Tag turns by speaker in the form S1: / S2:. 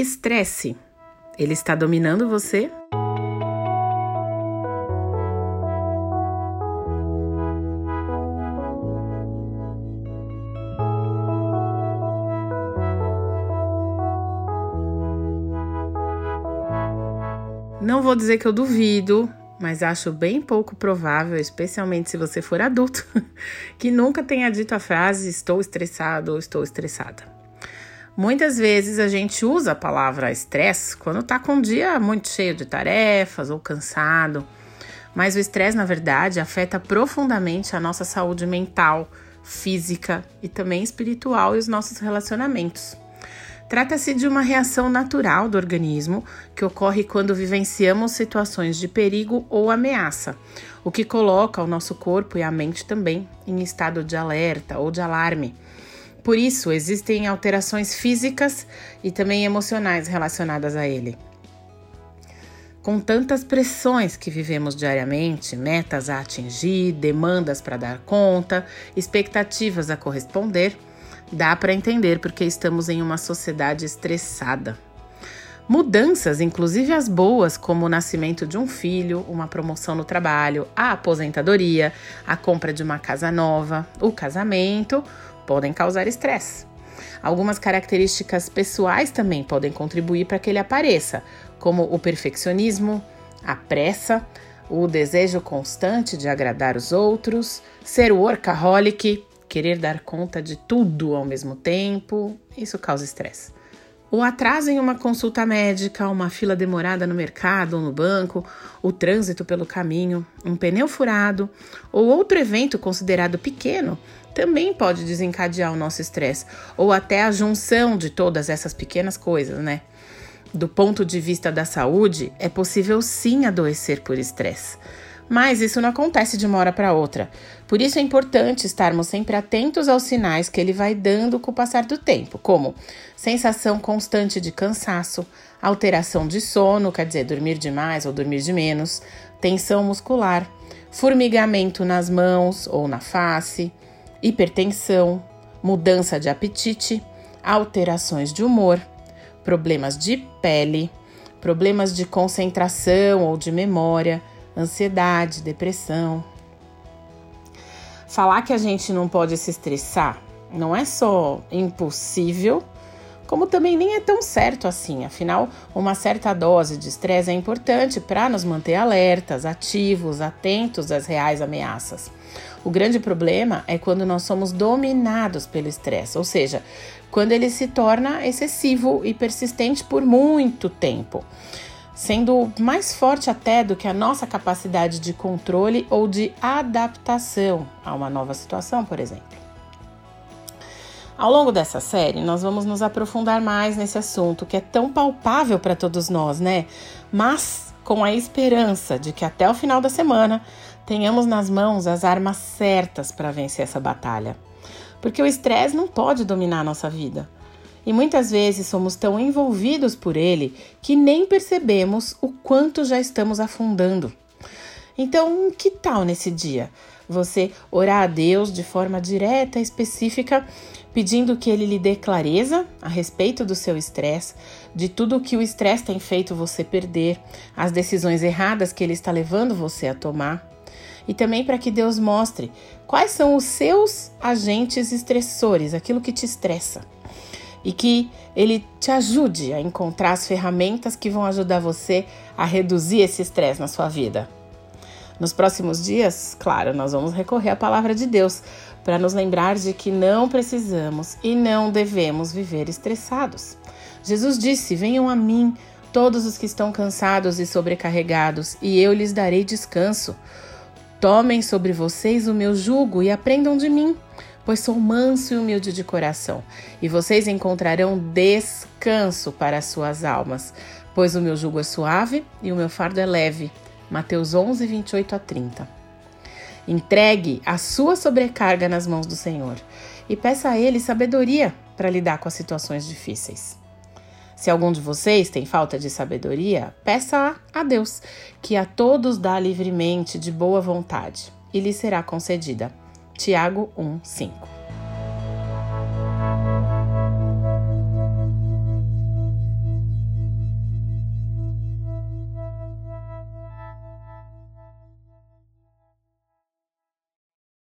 S1: estresse, ele está dominando você? Não vou dizer que eu duvido, mas acho bem pouco provável, especialmente se você for adulto, que nunca tenha dito a frase estou estressado ou estou estressada. Muitas vezes a gente usa a palavra estresse quando está com um dia muito cheio de tarefas ou cansado, mas o estresse, na verdade, afeta profundamente a nossa saúde mental, física e também espiritual e os nossos relacionamentos. Trata-se de uma reação natural do organismo que ocorre quando vivenciamos situações de perigo ou ameaça, o que coloca o nosso corpo e a mente também em estado de alerta ou de alarme. Por isso, existem alterações físicas e também emocionais relacionadas a ele. Com tantas pressões que vivemos diariamente, metas a atingir, demandas para dar conta, expectativas a corresponder, Dá para entender porque estamos em uma sociedade estressada. Mudanças, inclusive as boas, como o nascimento de um filho, uma promoção no trabalho, a aposentadoria, a compra de uma casa nova, o casamento, podem causar estresse. Algumas características pessoais também podem contribuir para que ele apareça, como o perfeccionismo, a pressa, o desejo constante de agradar os outros, ser workaholic, querer dar conta de tudo ao mesmo tempo, isso causa estresse. O atraso em uma consulta médica, uma fila demorada no mercado ou no banco, o trânsito pelo caminho, um pneu furado ou outro evento considerado pequeno também pode desencadear o nosso estresse, ou até a junção de todas essas pequenas coisas, né? Do ponto de vista da saúde, é possível sim adoecer por estresse. Mas isso não acontece de uma hora para outra. Por isso é importante estarmos sempre atentos aos sinais que ele vai dando com o passar do tempo, como sensação constante de cansaço, alteração de sono, quer dizer, dormir demais ou dormir de menos, tensão muscular, formigamento nas mãos ou na face, hipertensão, mudança de apetite, alterações de humor, problemas de pele, problemas de concentração ou de memória ansiedade, depressão. Falar que a gente não pode se estressar não é só impossível, como também nem é tão certo assim. Afinal, uma certa dose de estresse é importante para nos manter alertas, ativos, atentos às reais ameaças. O grande problema é quando nós somos dominados pelo estresse, ou seja, quando ele se torna excessivo e persistente por muito tempo sendo mais forte até do que a nossa capacidade de controle ou de adaptação a uma nova situação, por exemplo. Ao longo dessa série, nós vamos nos aprofundar mais nesse assunto que é tão palpável para todos nós, né? Mas com a esperança de que até o final da semana tenhamos nas mãos as armas certas para vencer essa batalha. Porque o estresse não pode dominar a nossa vida. E muitas vezes somos tão envolvidos por ele que nem percebemos o quanto já estamos afundando. Então, que tal nesse dia você orar a Deus de forma direta específica, pedindo que ele lhe dê clareza a respeito do seu estresse, de tudo o que o estresse tem feito você perder, as decisões erradas que ele está levando você a tomar? E também para que Deus mostre quais são os seus agentes estressores, aquilo que te estressa e que ele te ajude a encontrar as ferramentas que vão ajudar você a reduzir esse estresse na sua vida. Nos próximos dias, claro, nós vamos recorrer à palavra de Deus para nos lembrar de que não precisamos e não devemos viver estressados. Jesus disse: Venham a mim, todos os que estão cansados e sobrecarregados, e eu lhes darei descanso. Tomem sobre vocês o meu jugo e aprendam de mim pois sou manso e humilde de coração, e vocês encontrarão descanso para as suas almas, pois o meu jugo é suave e o meu fardo é leve. Mateus 11, 28 a 30. Entregue a sua sobrecarga nas mãos do Senhor e peça a Ele sabedoria para lidar com as situações difíceis. Se algum de vocês tem falta de sabedoria, peça a Deus, que a todos dá livremente de boa vontade, e lhe será concedida. Tiago 1, 5.